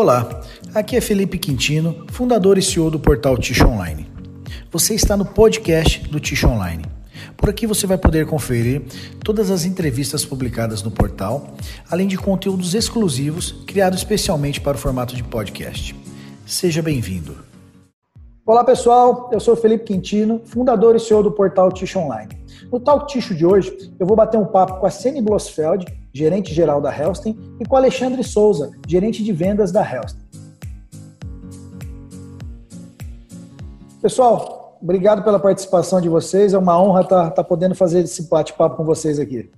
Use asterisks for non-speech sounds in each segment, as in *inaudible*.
Olá, aqui é Felipe Quintino, fundador e CEO do portal Ticho Online. Você está no podcast do Ticho Online. Por aqui você vai poder conferir todas as entrevistas publicadas no portal, além de conteúdos exclusivos criados especialmente para o formato de podcast. Seja bem-vindo. Olá pessoal, eu sou Felipe Quintino, fundador e CEO do portal Ticho Online. No Talk Ticho de hoje, eu vou bater um papo com a Sene Blossfeld, gerente geral da Helston, e com Alexandre Souza, gerente de vendas da Helston. Pessoal, obrigado pela participação de vocês. É uma honra estar, estar podendo fazer esse bate-papo com vocês aqui.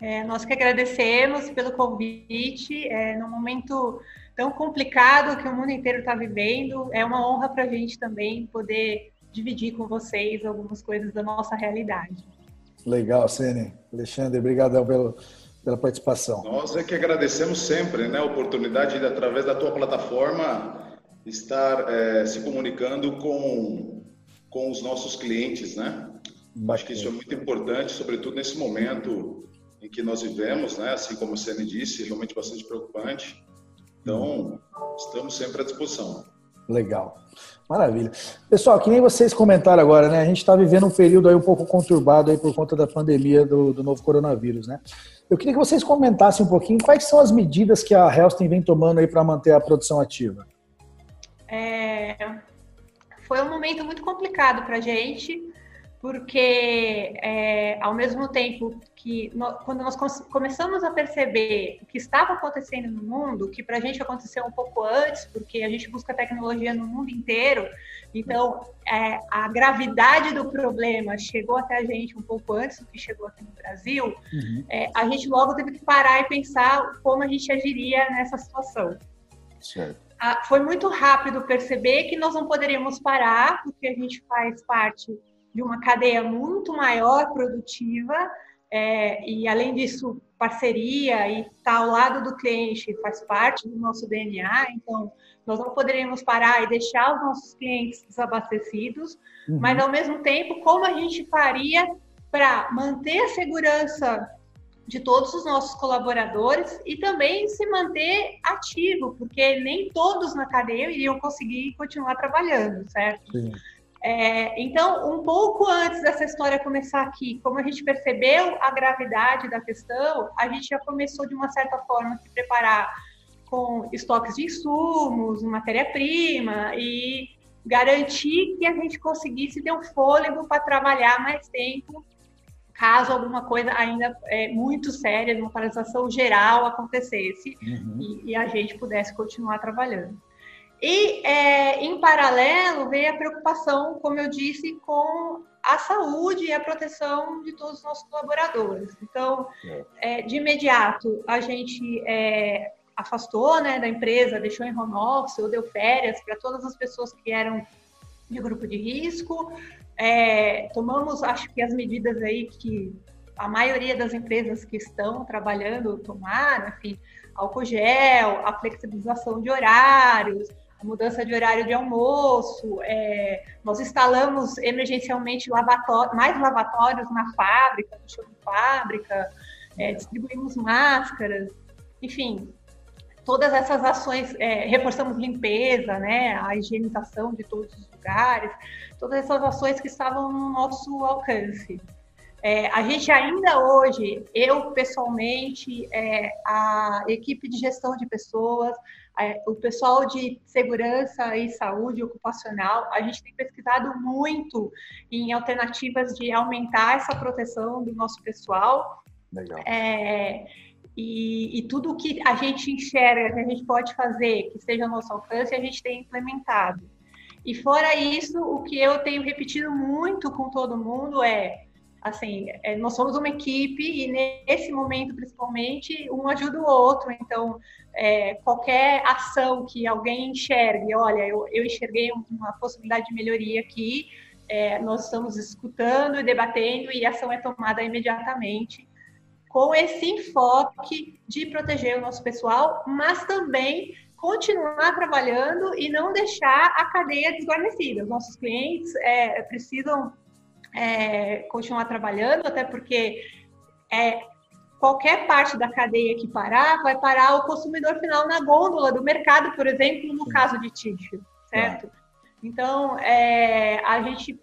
É, nós que agradecemos pelo convite. É, num momento tão complicado que o mundo inteiro está vivendo, é uma honra para a gente também poder dividir com vocês algumas coisas da nossa realidade. Legal, Sene. Alexandre, obrigado pelo, pela participação. Nós é que agradecemos sempre né, a oportunidade de, através da tua plataforma, estar é, se comunicando com, com os nossos clientes, né? Acho que isso é muito importante, sobretudo nesse momento em que nós vivemos, né? Assim como a Sene disse, realmente bastante preocupante. Então, estamos sempre à disposição. Legal. Maravilha. Pessoal, que nem vocês comentaram agora, né? A gente está vivendo um período aí um pouco conturbado aí por conta da pandemia do, do novo coronavírus, né? Eu queria que vocês comentassem um pouquinmo quais são as medidas que a Helston vem tomando aí para manter a produção ativa. É, foi um momento muito complicado para a gente, porque é, ao mesmo tempo que quando nós começamos a perceber o que estava acontecendo no mundo, que para a gente aconteceu um pouco antes, porque a gente busca tecnologia no mundo inteiro, então é, a gravidade do problema chegou até a gente um pouco antes do que chegou aqui no Brasil, uhum. é, a gente logo teve que parar e pensar como a gente agiria nessa situação. Certo. Ah, foi muito rápido perceber que nós não poderíamos parar, porque a gente faz parte de uma cadeia muito maior produtiva, é, e além disso, parceria e estar tá ao lado do cliente faz parte do nosso DNA, então nós não poderíamos parar e deixar os nossos clientes desabastecidos, uhum. mas ao mesmo tempo, como a gente faria para manter a segurança de todos os nossos colaboradores e também se manter ativo, porque nem todos na cadeia iriam conseguir continuar trabalhando, certo? Sim. É, então, um pouco antes dessa história começar aqui, como a gente percebeu a gravidade da questão, a gente já começou de uma certa forma a se preparar com estoques de insumos, matéria-prima e garantir que a gente conseguisse ter um fôlego para trabalhar mais tempo, caso alguma coisa ainda é, muito séria, uma paralisação geral acontecesse uhum. e, e a gente pudesse continuar trabalhando. E, é, em paralelo, veio a preocupação, como eu disse, com a saúde e a proteção de todos os nossos colaboradores. Então, é, de imediato, a gente é, afastou né, da empresa, deixou em home office ou deu férias para todas as pessoas que eram de grupo de risco. É, tomamos, acho que as medidas aí que a maioria das empresas que estão trabalhando tomaram, enfim, álcool gel, a flexibilização de horários, mudança de horário de almoço, é, nós instalamos emergencialmente lavatório, mais lavatórios na fábrica, no chão de fábrica, é, distribuímos máscaras, enfim, todas essas ações, é, reforçamos limpeza, né, a higienização de todos os lugares, todas essas ações que estavam no nosso alcance. É, a gente ainda hoje, eu pessoalmente, é, a equipe de gestão de pessoas, é, o pessoal de segurança e saúde ocupacional, a gente tem pesquisado muito em alternativas de aumentar essa proteção do nosso pessoal. Legal. É, e, e, tudo que a gente enxerga que a gente pode fazer, que esteja ao nosso alcance, a gente tem implementado. E fora isso, o que eu tenho repetido muito com todo mundo é assim, é, nós somos uma equipe e nesse momento, principalmente, um ajuda o outro. Então, é, qualquer ação que alguém enxergue, olha, eu, eu enxerguei uma possibilidade de melhoria aqui, é, nós estamos escutando e debatendo e a ação é tomada imediatamente com esse enfoque de proteger o nosso pessoal, mas também continuar trabalhando e não deixar a cadeia desguarnecida. Os nossos clientes é, precisam é, continuar trabalhando, até porque é, qualquer parte da cadeia que parar, vai parar o consumidor final na gôndola do mercado, por exemplo, no caso de tixo, certo? Então, é, a gente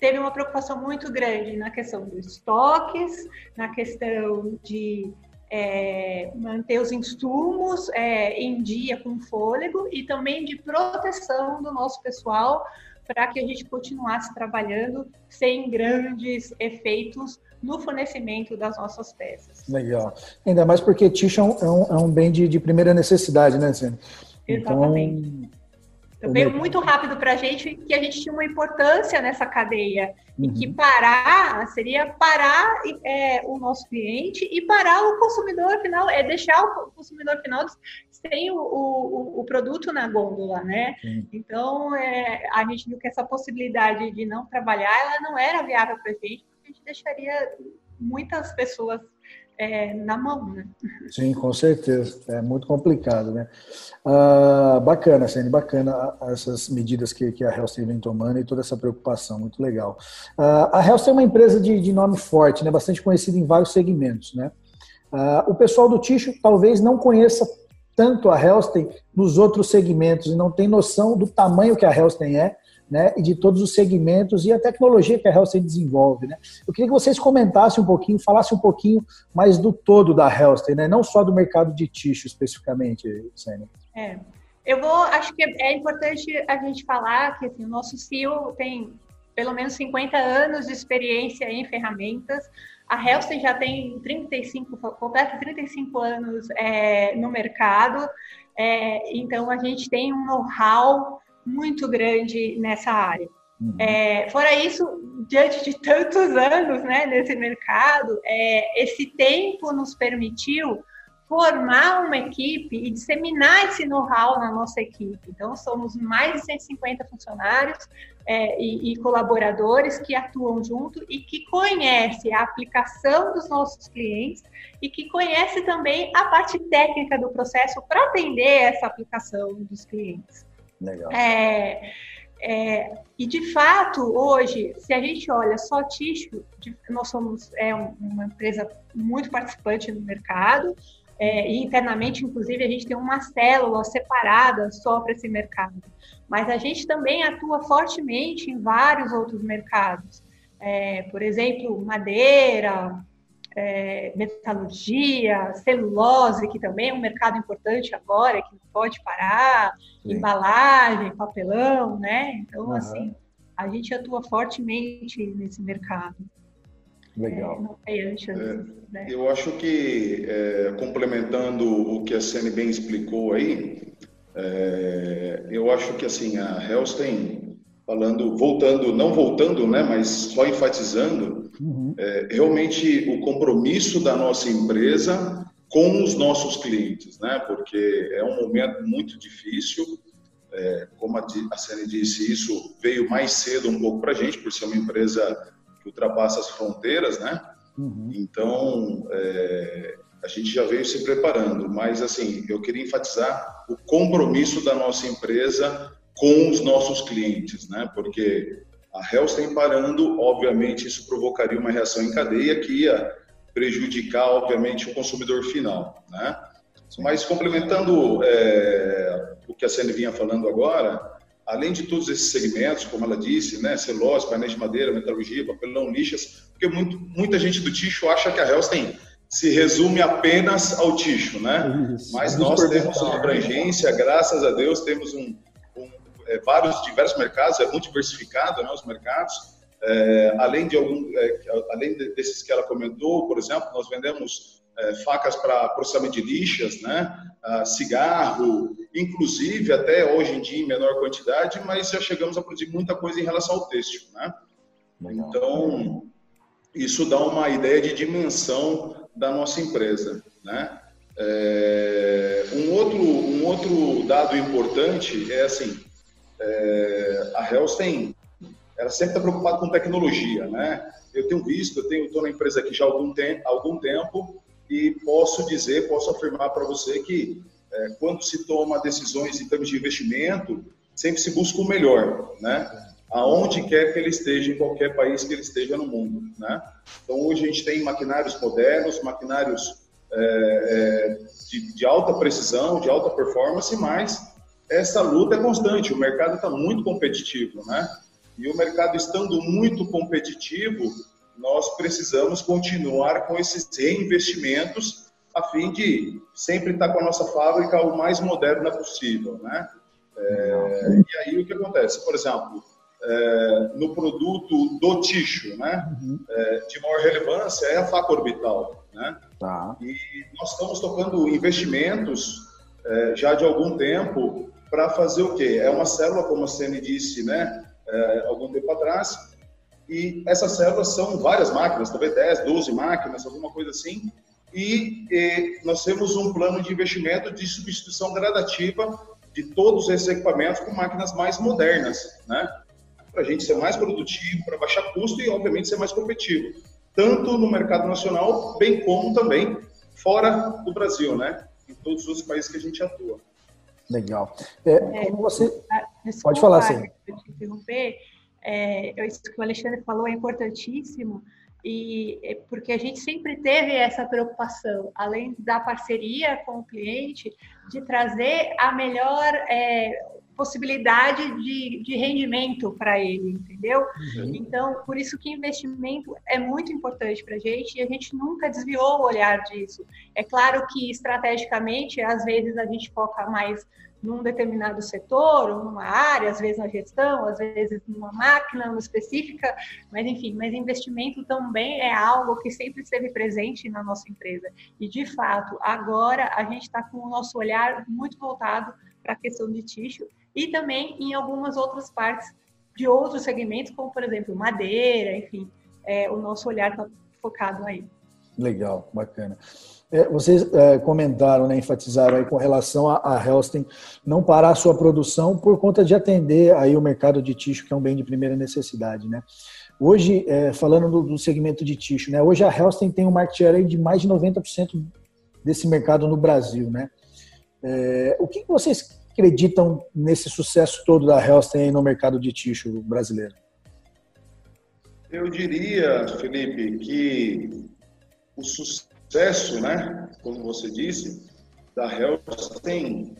teve uma preocupação muito grande na questão dos estoques, na questão de é, manter os insumos é, em dia com fôlego e também de proteção do nosso pessoal para que a gente continuasse trabalhando sem grandes efeitos no fornecimento das nossas peças. Legal. Ainda mais porque tixo é um, é um bem de, de, primeira necessidade, né, Sênia? Exatamente. Então, então, veio muito rápido para a gente que a gente tinha uma importância nessa cadeia uhum. e que parar seria parar é, o nosso cliente e parar o consumidor final, é deixar o consumidor final sem o, o, o produto na gôndola, né? Uhum. Então, é, a gente viu que essa possibilidade de não trabalhar, ela não era viável para a gente, porque a gente deixaria muitas pessoas é, na mão, né? Sim, com certeza. É muito complicado, né? Ah, bacana, Sene, bacana essas medidas que, que a Hellster vem tomando e toda essa preocupação, muito legal. Ah, a Hellster é uma empresa de, de nome forte, né? Bastante conhecida em vários segmentos, né? Ah, o pessoal do Ticho talvez não conheça tanto a Hellsten nos outros segmentos e não tem noção do tamanho que a Hellsten é, né, e de todos os segmentos e a tecnologia que a Hellsten desenvolve. Né. Eu queria que vocês comentassem um pouquinho, falassem um pouquinho mais do todo da Hellsten, né, não só do mercado de tixo especificamente, Sênia. É, eu vou, acho que é importante a gente falar que assim, o nosso CEO tem pelo menos 50 anos de experiência em ferramentas, a Hellsten já tem 35, completa 35 anos é, no mercado, é, então a gente tem um know-how muito grande nessa área. Uhum. É, fora isso, diante de tantos anos né, nesse mercado, é, esse tempo nos permitiu formar uma equipe e disseminar esse know-how na nossa equipe. Então, somos mais de 150 funcionários é, e, e, colaboradores que atuam junto e que conhecem a aplicação dos nossos clientes e que conhece também a parte técnica do processo para atender essa aplicação dos clientes. Legal. É, é, e de fato, hoje, se a gente olha só tixo, nós somos é, uma empresa muito participante no mercado, é, e internamente, inclusive, a gente tem uma célula separada só para esse mercado. Mas a gente também atua fortemente em vários outros mercados. É, por exemplo, madeira, é, metalurgia, celulose, que também é um mercado importante agora, que não pode parar, Sim. embalagem, papelão, né? Então, uhum. assim, a gente atua fortemente nesse mercado. Legal. É, é, né? Eu acho que, é, complementando o que a Sene bem explicou aí, é, eu acho que assim a Hellstein, falando, voltando, não voltando, né, mas só enfatizando, uhum. É, realmente o compromisso da nossa empresa com os nossos clientes, né, porque é um momento muito difícil. É, como a, a Sene disse, isso veio mais cedo um pouco para a gente, por ser uma empresa que ultrapassa as fronteiras, né? Uhum. Então, é, a gente já veio se preparando, mas assim, eu queria enfatizar o compromisso da nossa empresa com os nossos clientes, né? Porque a Hellstein parando, obviamente, isso provocaria uma reação em cadeia que ia prejudicar, obviamente, o consumidor final, né? Mas complementando é, o que a Sene vinha falando agora, além de todos esses segmentos, como ela disse, né, celulose, painéis de madeira, metalurgia, papelão, lixas, porque muito, muita gente do Ticho acha que a Hellstein se resume apenas ao Ticho, né? Isso. Mas nós temos uma abrangência, graças a Deus, temos um é, vários diversos mercados, é muito diversificado, né, os mercados. É, além de algum, é, além desses que ela comentou, por exemplo, nós vendemos é, facas para processamento de lixas, né? Ah, cigarro, inclusive até hoje em dia em menor quantidade, mas já chegamos a produzir muita coisa em relação ao têxtil, né? Então, isso dá uma ideia de dimensão da nossa empresa, né? É, um, outro, um outro dado importante é assim, é, a Hellstein, ela sempre está preocupada com tecnologia, né? Eu tenho visto, eu tenho, estou na empresa aqui já há algum, te algum tempo e posso dizer, posso afirmar para você que é, quando se toma decisões em termos de investimento, sempre se busca o melhor, né? aonde quer que ele esteja, em qualquer país que ele esteja no mundo. Né? Então, hoje a gente tem maquinários modernos, maquinários é, é, de, de, alta precisão, de alta performance, mas essa luta é constante, o mercado está muito competitivo. Né? E o mercado estando muito competitivo, nós precisamos continuar com esses reinvestimentos a fim de sempre estar com a nossa fábrica o mais moderna possível, né? É, e aí o que acontece? Por exemplo, é, no produto do tixo, né? Uhum. É, de maior relevância é a faca orbital, né? Tá. E nós estamos tocando investimentos é, já de algum tempo para fazer o quê? É uma célula, como a Sene disse, né? É, algum tempo atrás, e essas células são várias máquinas, talvez 10, 12 máquinas, alguma coisa assim, e, e nós temos um plano de investimento de substituição gradativa de todos esses equipamentos com máquinas mais modernas, né? Para a gente ser mais produtivo, para baixar custo e, obviamente, ser mais competitivo, tanto no mercado nacional, bem como também fora do Brasil, né? Em todos os países que a gente atua. Legal. É, como você. Ah, Pode falar, sim. interromper. É, isso que o Alexandre falou é importantíssimo e é porque a gente sempre teve essa preocupação, além da parceria com o cliente, de trazer a melhor é, possibilidade de, de rendimento para ele, entendeu? Uhum. Então, por isso que investimento é muito importante para a gente e a gente nunca desviou o olhar disso. É claro que estrategicamente, às vezes a gente foca mais num determinado setor ou numa área, às vezes na gestão, às vezes numa máquina específica, mas enfim, mas investimento também é algo que sempre esteve presente na nossa empresa. E de fato, agora a gente está com o nosso olhar muito voltado para a questão de tixo e também em algumas outras partes de outros segmentos, como por exemplo madeira, enfim, é, o nosso olhar está focado aí. Legal, bacana. É, vocês é, comentaram, né, enfatizaram aí com relação a, a não parar a sua produção por conta de atender aí o mercado de tixo, que é um bem de primeira necessidade, né? Hoje, é, falando do, do, segmento de tixo, né? Hoje a Helston tem um market share de mais de 90% desse mercado no Brasil, né? É, o que vocês acreditam nesse sucesso todo da Helston no mercado de tixo brasileiro? Eu diria, Felipe, que o sucesso né, como você disse, da Helston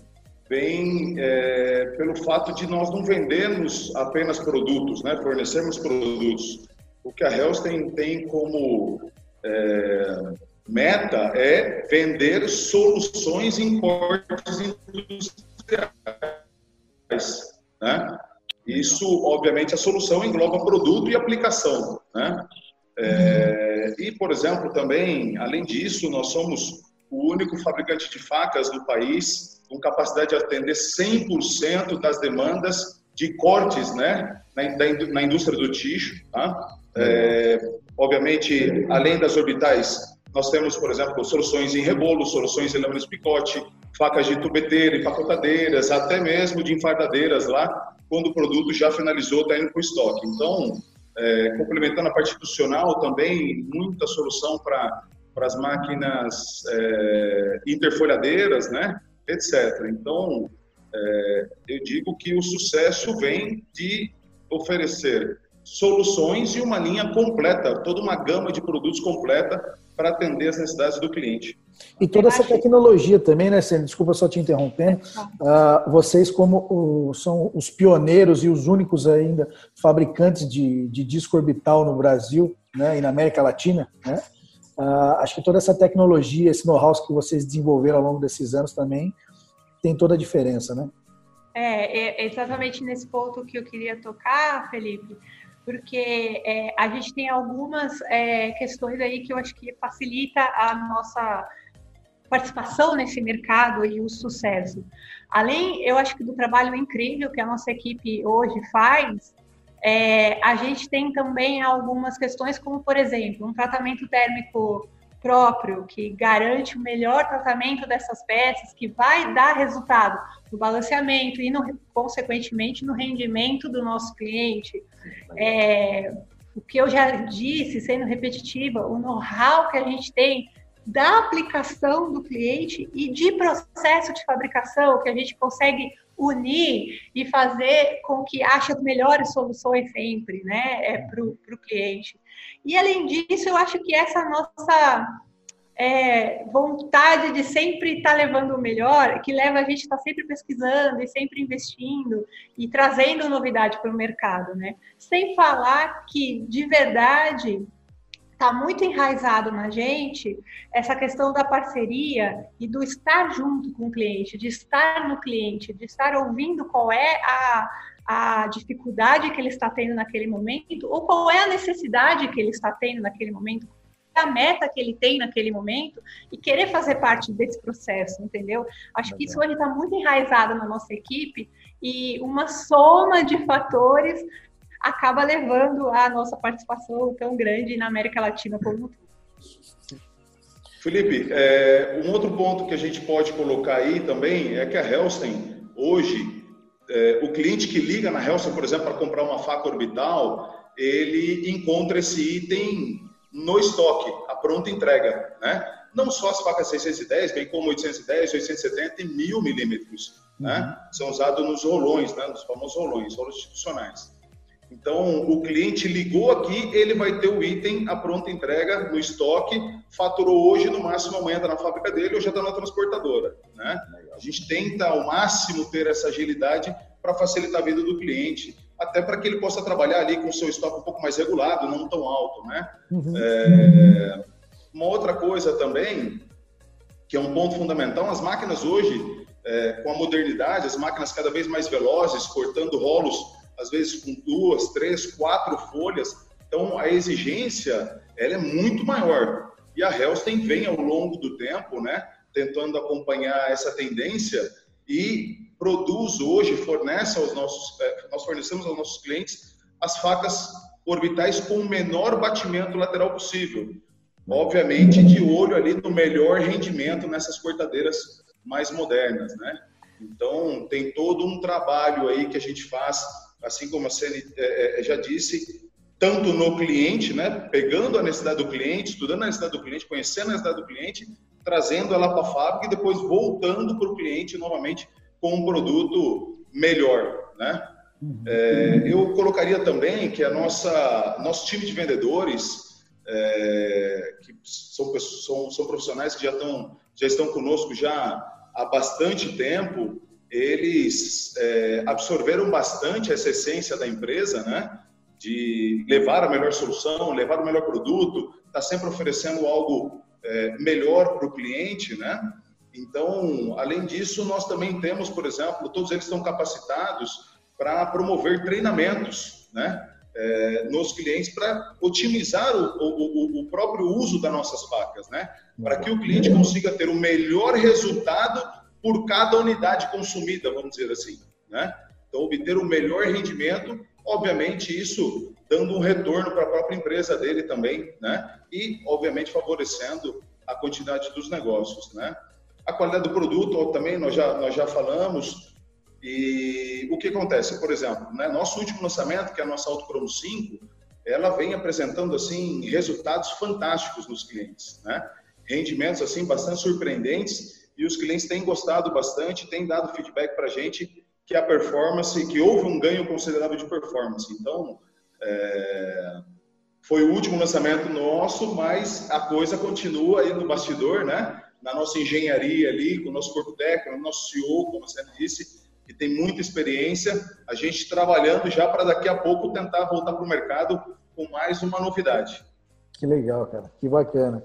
vem é, pelo fato de nós não vendermos apenas produtos, né, fornecermos produtos. O que a Helston tem como é, meta é vender soluções em portes industriais. Né? Isso, obviamente, a solução engloba produto e aplicação. Né? É, e, por exemplo, também, além disso, nós somos o único fabricante de facas do país com capacidade de atender 100% das demandas de cortes né, na, na indústria do tixo. Tá? É, obviamente, além das orbitais, nós temos, por exemplo, soluções em rebolo, soluções em lâminas picote, facas de tubeteira, empacotadeiras, até mesmo de enfardadeiras lá, quando o produto já finalizou, está indo para o estoque. Então, é, complementando a parte institucional também, muita solução para as máquinas é, interfolhadeiras, né, etc. Então, é, eu digo que o sucesso vem de oferecer soluções e uma linha completa, toda uma gama de produtos completa para atender as necessidades do cliente. E toda essa tecnologia também, né, Sênia? Desculpa só te interrompendo. Uh, vocês, como o, são os pioneiros e os únicos ainda fabricantes de, de disco orbital no Brasil né, e na América Latina, né? Uh, acho que toda essa tecnologia, esse know-how que vocês desenvolveram ao longo desses anos também tem toda a diferença, né? É, é exatamente nesse ponto que eu queria tocar, Felipe porque é, a gente tem algumas é, questões aí que eu acho que facilita a nossa participação nesse mercado e o sucesso. Além, eu acho que do trabalho incrível que a nossa equipe hoje faz, é, a gente tem também algumas questões, como por exemplo, um tratamento térmico próprio que garante o melhor tratamento dessas peças, que vai dar resultado no balanceamento e, no, consequentemente, no rendimento do nosso cliente. É, o que eu já disse, sendo repetitiva, o know-how que a gente tem da aplicação do cliente e de processo de fabricação que a gente consegue unir e fazer com que ache as melhores soluções sempre, né, é, para o cliente. E além disso, eu acho que essa nossa é, vontade de sempre estar tá levando o melhor, que leva a gente a estar tá sempre pesquisando e sempre investindo e trazendo novidade para o mercado, né? Sem falar que, de verdade, está muito enraizado na gente essa questão da parceria e do estar junto com o cliente, de estar no cliente, de estar ouvindo qual é a, a dificuldade que ele está tendo naquele momento ou qual é a necessidade que ele está tendo naquele momento, a meta que ele tem naquele momento e querer fazer parte desse processo, entendeu? Acho que isso hoje está muito enraizado na nossa equipe e uma soma de fatores acaba levando a nossa participação tão grande na América Latina como todo. Felipe, é, um outro ponto que a gente pode colocar aí também é que a Helston, hoje, é, o cliente que liga na Helston, por exemplo, para comprar uma faca orbital, ele encontra esse item no estoque, a pronta entrega, né? Não só as facas 610, bem como 810, 870 e 1000 milímetros, né? Uhum. São usados nos rolões, né? Nos famosos rolões, rolos institucionais. Então, o cliente ligou aqui, ele vai ter o item, a pronta entrega no estoque, faturou hoje, no máximo amanhã está na fábrica dele ou já está na transportadora. Né? A gente tenta ao máximo ter essa agilidade para facilitar a vida do cliente até para que ele possa trabalhar ali com o seu estoque um pouco mais regulado, não tão alto, né? Uhum. É, uma outra coisa também, que é um ponto fundamental, as máquinas hoje, é, com a modernidade, as máquinas cada vez mais velozes, cortando rolos, às vezes com duas, três, quatro folhas, então a exigência, ela é muito maior. E a Helston vem ao longo do tempo, né, tentando acompanhar essa tendência e produz hoje, fornece aos nossos, é, nós fornecemos aos nossos clientes as facas orbitais com o menor batimento lateral possível. Obviamente, de olho ali no melhor rendimento nessas cortadeiras mais modernas, né? Então, tem todo um trabalho aí que a gente faz, assim como a Ceni é, é, já disse, tanto no cliente, né? Pegando a necessidade do cliente, estudando a necessidade do cliente, conhecendo a necessidade do cliente, trazendo ela para a fábrica e depois voltando para o cliente novamente com um produto melhor, né? Uhum. É, eu colocaria também que a nossa nosso time de vendedores é, que são, são, são profissionais que já estão já estão conosco já há bastante tempo eles é, absorveram bastante essa essência da empresa, né? De levar a melhor solução, levar o melhor produto, está sempre oferecendo algo é, melhor para o cliente, né? Então, além disso, nós também temos, por exemplo, todos eles estão capacitados para promover treinamentos, né? É, nos clientes para otimizar o, o, o, próprio uso das nossas facas, né? Para que o cliente consiga ter o melhor resultado por cada unidade consumida, vamos dizer assim, né? Então, obter o melhor rendimento, obviamente, isso dando um retorno para a própria empresa dele também, né? E, obviamente, favorecendo a quantidade dos negócios, né? A qualidade do produto também nós já, nós já falamos. E o que acontece? Por exemplo, né, nosso último lançamento, que é a nossa Autocromo 5, ela vem apresentando assim resultados fantásticos nos clientes, né? Rendimentos assim bastante surpreendentes e os clientes têm gostado bastante, têm dado feedback para a gente que a performance, que houve um ganho considerável de performance. Então, é, foi o último lançamento nosso, mas a coisa continua aí no bastidor, né? na nossa engenharia ali, com o nosso corpo técnico, nosso CEO, como você disse, que tem muita experiência, a gente trabalhando já para daqui a pouco tentar voltar para o mercado com mais uma novidade. Que legal, cara, que bacana.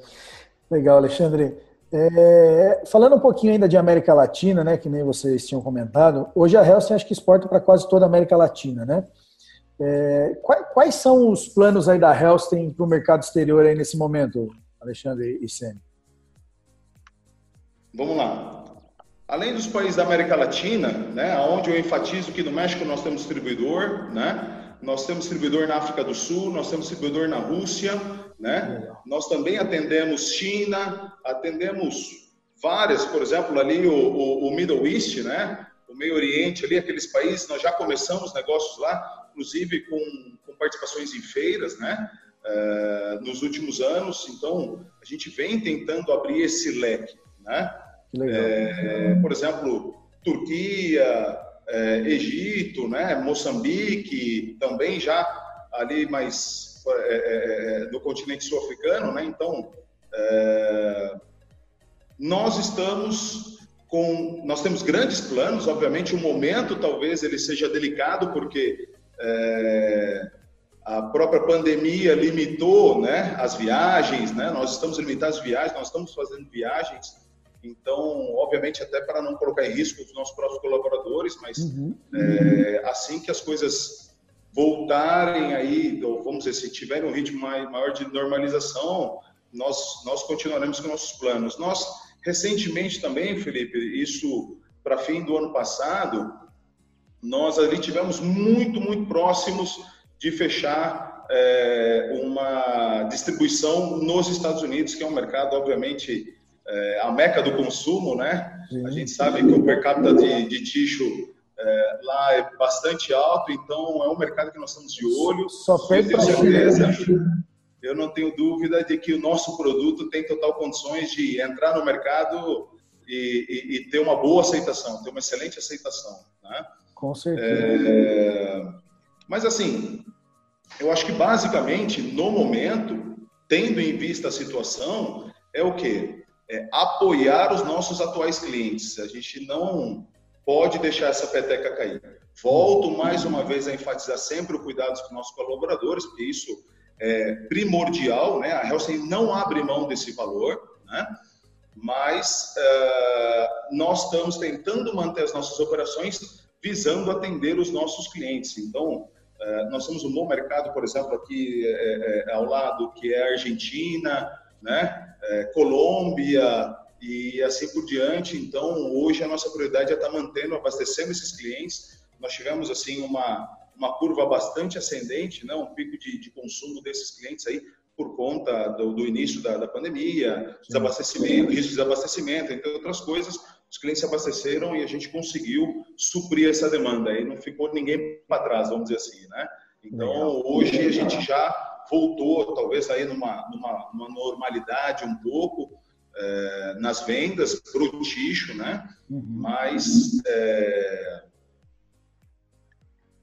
Legal, Alexandre. É, falando um pouquinho ainda de América Latina, né, que nem vocês tinham comentado, hoje a Helsing acho que exporta para quase toda a América Latina, né? É, quais, quais, são os planos aí da Helsing para o mercado exterior aí nesse momento, Alexandre e Sene? Vamos lá. Além dos países da América Latina, né, onde eu enfatizo que no México nós temos distribuidor, né, nós temos distribuidor na África do Sul, nós temos distribuidor na Rússia, né, nós também atendemos China, atendemos várias, por exemplo, ali o, o, o Middle East, né, o Meio Oriente, ali aqueles países, nós já começamos negócios lá, inclusive com, com participações em feiras, né, é, nos últimos anos. Então, a gente vem tentando abrir esse leque, né? É, por exemplo, Turquia, é, Egito, né? Moçambique, também já ali mais é, no continente sul-africano, né? Então, nós estamos com, nós temos grandes planos. Obviamente, o momento talvez ele seja delicado porque é, a própria pandemia limitou né, as viagens, né? nós estamos limitando as viagens, nós estamos fazendo viagens, então, obviamente, até para não colocar em risco os nossos próprios colaboradores, mas uhum. é, assim que as coisas voltarem aí, ou vamos dizer, se tiverem um ritmo maior de normalização, nós, nós continuaremos com nossos planos. Nós, recentemente também, Felipe, isso para fim do ano passado, nós ali tivemos muito, muito próximos de fechar é, uma distribuição nos Estados Unidos, que é um mercado, obviamente, é, a meca do consumo, né? Sim. A gente sabe que o per capita de, de ticho é, lá é bastante alto, então é um mercado que nós estamos de olho. Só perde para certeza. Eu não tenho dúvida de que o nosso produto tem total condições de entrar no mercado e, e, e ter uma boa aceitação, ter uma excelente aceitação, né? Com certeza. É... Mas assim, eu acho que basicamente, no momento, tendo em vista a situação, é o quê? É apoiar os nossos atuais clientes. A gente não pode deixar essa peteca cair. Volto mais uma vez a enfatizar sempre o cuidado com nossos colaboradores, porque isso é primordial, né? A Helsing não abre mão desse valor, né? Mas uh, nós estamos tentando manter as nossas operações visando atender os nossos clientes. Então, é, nós temos um bom mercado, por exemplo, aqui é, é, ao lado, que é a Argentina, né? Colômbia e assim por diante. Então, hoje a nossa prioridade é estar mantendo, abastecendo esses clientes. Nós tivemos, assim, uma, uma curva bastante ascendente, né? um pico de, de consumo desses clientes aí por conta do, do início da, da pandemia, desabastecimento, risco de desabastecimento, entre outras coisas os clientes se abasteceram e a gente conseguiu suprir essa demanda. Aí não ficou ninguém para trás, vamos dizer assim, né? Então, Legal. hoje a gente já voltou, talvez aí numa, numa, numa normalidade um pouco é, nas vendas para o ticho, né? Uhum. Mas é,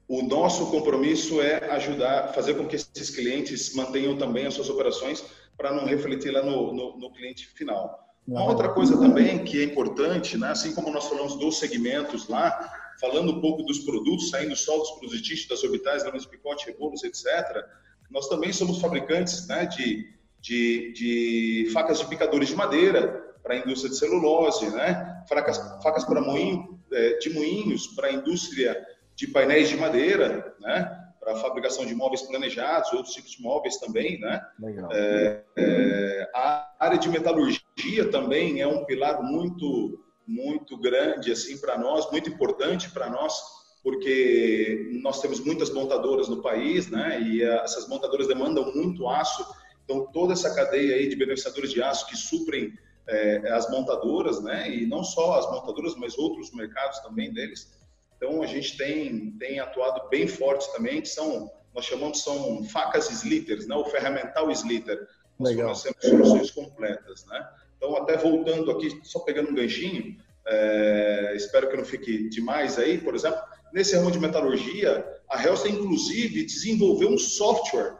o nosso compromisso é ajudar, fazer com que esses clientes mantenham também as suas operações para não refletir lá no, no, no cliente final. Uma outra coisa também que é importante, né, assim como nós falamos dos segmentos lá, falando um pouco dos produtos, saindo só dos produtos das orbitais, gramas de picote, rebolos, etc., nós também somos fabricantes né, de, de, de facas de picadores de madeira para a indústria de celulose, né, facas, facas para moinho, é, de moinhos para a indústria de painéis de madeira, né, para a fabricação de móveis planejados, outros tipos de móveis também, né? Legal. É, é, a área de metalurgia também é um pilar muito muito grande assim para nós, muito importante para nós, porque nós temos muitas montadoras no país, né? E essas montadoras demandam muito aço, então toda essa cadeia aí de beneficiadores de aço que suprem é, as montadoras, né? E não só as montadoras, mas outros mercados também deles então a gente tem, tem atuado bem forte também, que são, nós chamamos são facas slitters, né? o ferramental slitter. Nós Legal. fornecemos soluções completas. Né? Então, até voltando aqui, só pegando um ganchinho, é, espero que não fique demais aí, por exemplo, nesse ramo de metalurgia, a Helsa inclusive desenvolveu um software,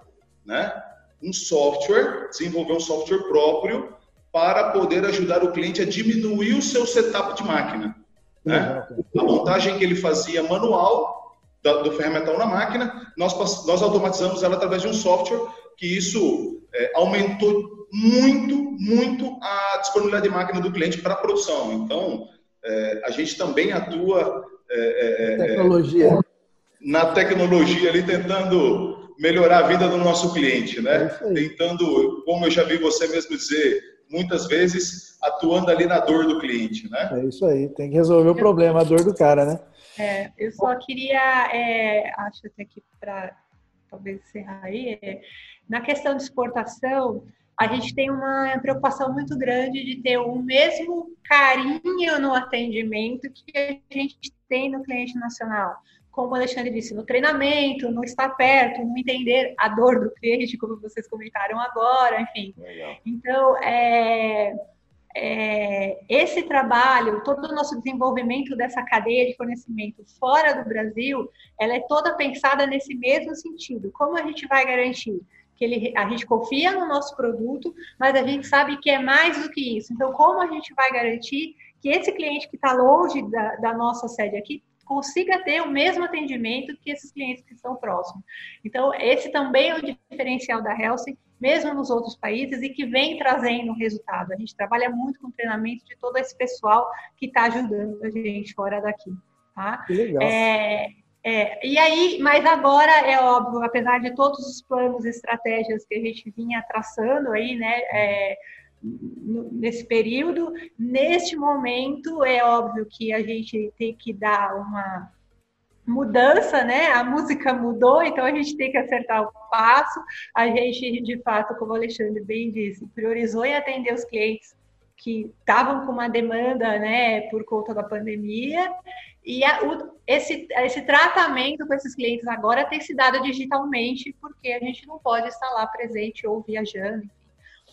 né? Um software, desenvolveu um software próprio para poder ajudar o cliente a diminuir o seu setup de máquina. Né? A montagem que ele fazia manual do ferramental na máquina, nós, nós automatizamos ela através de um software que isso é, aumentou muito, muito a disponibilidade de máquina do cliente para a produção. Então, é, a gente também atua é, é, é tecnologia. na tecnologia ali, tentando melhorar a vida do nosso cliente, né? É tentando, como eu já vi você mesmo dizer, muitas vezes atuando ali na dor do cliente, né? É isso aí, tem que resolver o problema, a dor do cara, né? É, eu só queria, é, acho até que para talvez encerrar aí, é, na questão de exportação, a gente tem uma preocupação muito grande de ter o mesmo carinho no atendimento que a gente tem no cliente nacional. Como o Alexandre disse, no treinamento, no estar perto, no entender a dor do cliente, como vocês comentaram agora, enfim. Legal. Então, é, é, esse trabalho, todo o nosso desenvolvimento dessa cadeia de fornecimento fora do Brasil, ela é toda pensada nesse mesmo sentido. Como a gente vai garantir que ele, a gente confia no nosso produto, mas a gente sabe que é mais do que isso. Então, como a gente vai garantir que esse cliente que está longe da, da nossa sede aqui consiga ter o mesmo atendimento que esses clientes que estão próximos. Então, esse também é o diferencial da Helsing, mesmo nos outros países, e que vem trazendo resultado. A gente trabalha muito com treinamento de todo esse pessoal que está ajudando a gente fora daqui. Tá? Que legal. É, é, e aí, mas agora é óbvio, apesar de todos os planos e estratégias que a gente vinha traçando aí, né, é, nesse período. Neste momento, é óbvio que a gente tem que dar uma mudança, né? A música mudou, então a gente tem que acertar o passo. A gente, de fato, como o Alexandre bem disse, priorizou em atender os clientes que estavam com uma demanda, né, por conta da pandemia. E a, o, esse, esse tratamento com esses clientes agora tem se dado digitalmente, porque a gente não pode estar lá presente ou viajando,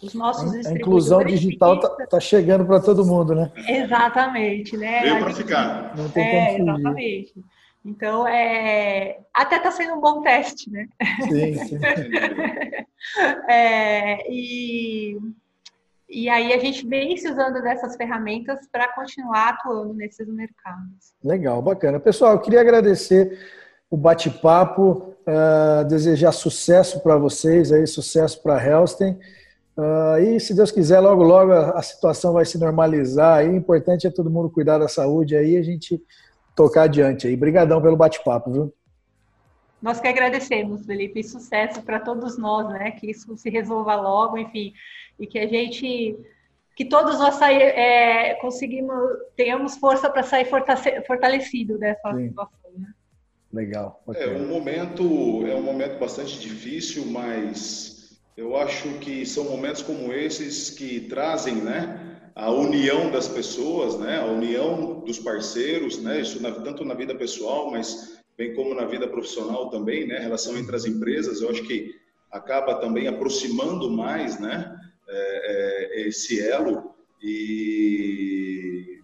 os nossos a inclusão digital está tá chegando para todo mundo, né? Exatamente, né? Veio para ficar. Não tem é, como exatamente. Então, é, até está sendo um bom teste, né? Sim, sim. *laughs* é, e, e aí a gente vem se usando dessas ferramentas para continuar atuando nesses mercados. Legal, bacana. Pessoal, eu queria agradecer o bate-papo, uh, desejar sucesso para vocês, aí, sucesso para a Helston. Uh, e se Deus quiser, logo, logo a, a, situação vai se normalizar. Aí, o importante é todo mundo cuidar da saúde aí a gente tocar adiante aí. Obrigadão pelo bate-papo, viu? Nós que agradecemos, Felipe, e sucesso para todos nós, né? Que isso se resolva logo, enfim, e que a gente, que todos nós sair, é, conseguimos, tenhamos força para sair fortalecido dessa Sim. situação. Né? Legal. Okay. É um momento, é um momento bastante difícil, mas eu acho que são momentos como esses que trazem, né, a união das pessoas, né, a união dos parceiros, né, isso na, tanto na vida pessoal, mas bem como na vida profissional também, né, relação entre as empresas. Eu acho que acaba também aproximando mais, né, é, é, esse elo e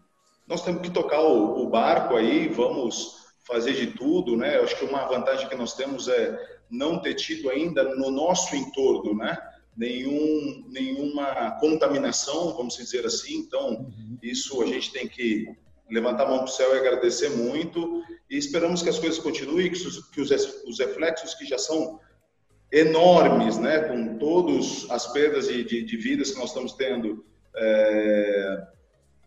nós temos que tocar o, o barco aí, vamos fazer de tudo, né? Eu acho que uma vantagem que nós temos é não ter tido ainda no nosso entorno, né? Nenhum, nenhuma contaminação, vamos dizer assim. Então, isso a gente tem que levantar a mão para o céu e agradecer muito. E esperamos que as coisas continuem, que os, que os, os reflexos que já são enormes, né? Com todas as perdas de, de, de vidas que nós estamos tendo, é,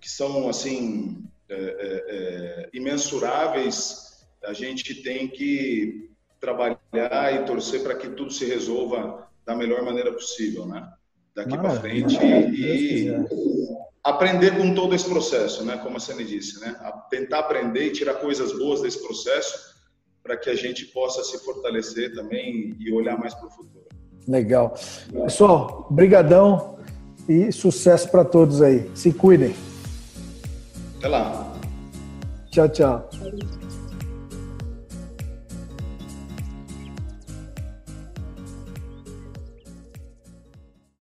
que são assim é, é, é imensuráveis, a gente tem que trabalhar e torcer para que tudo se resolva da melhor maneira possível, né? Daqui para frente e, aprender com todo esse processo, né? Como a Sene disse, né? A tentar aprender e tirar coisas boas desse processo para que a gente possa se fortalecer também e olhar mais para o futuro. Legal. Pessoal, brigadão e sucesso para todos aí. Se cuidem. Até lá. Tchau, tchau.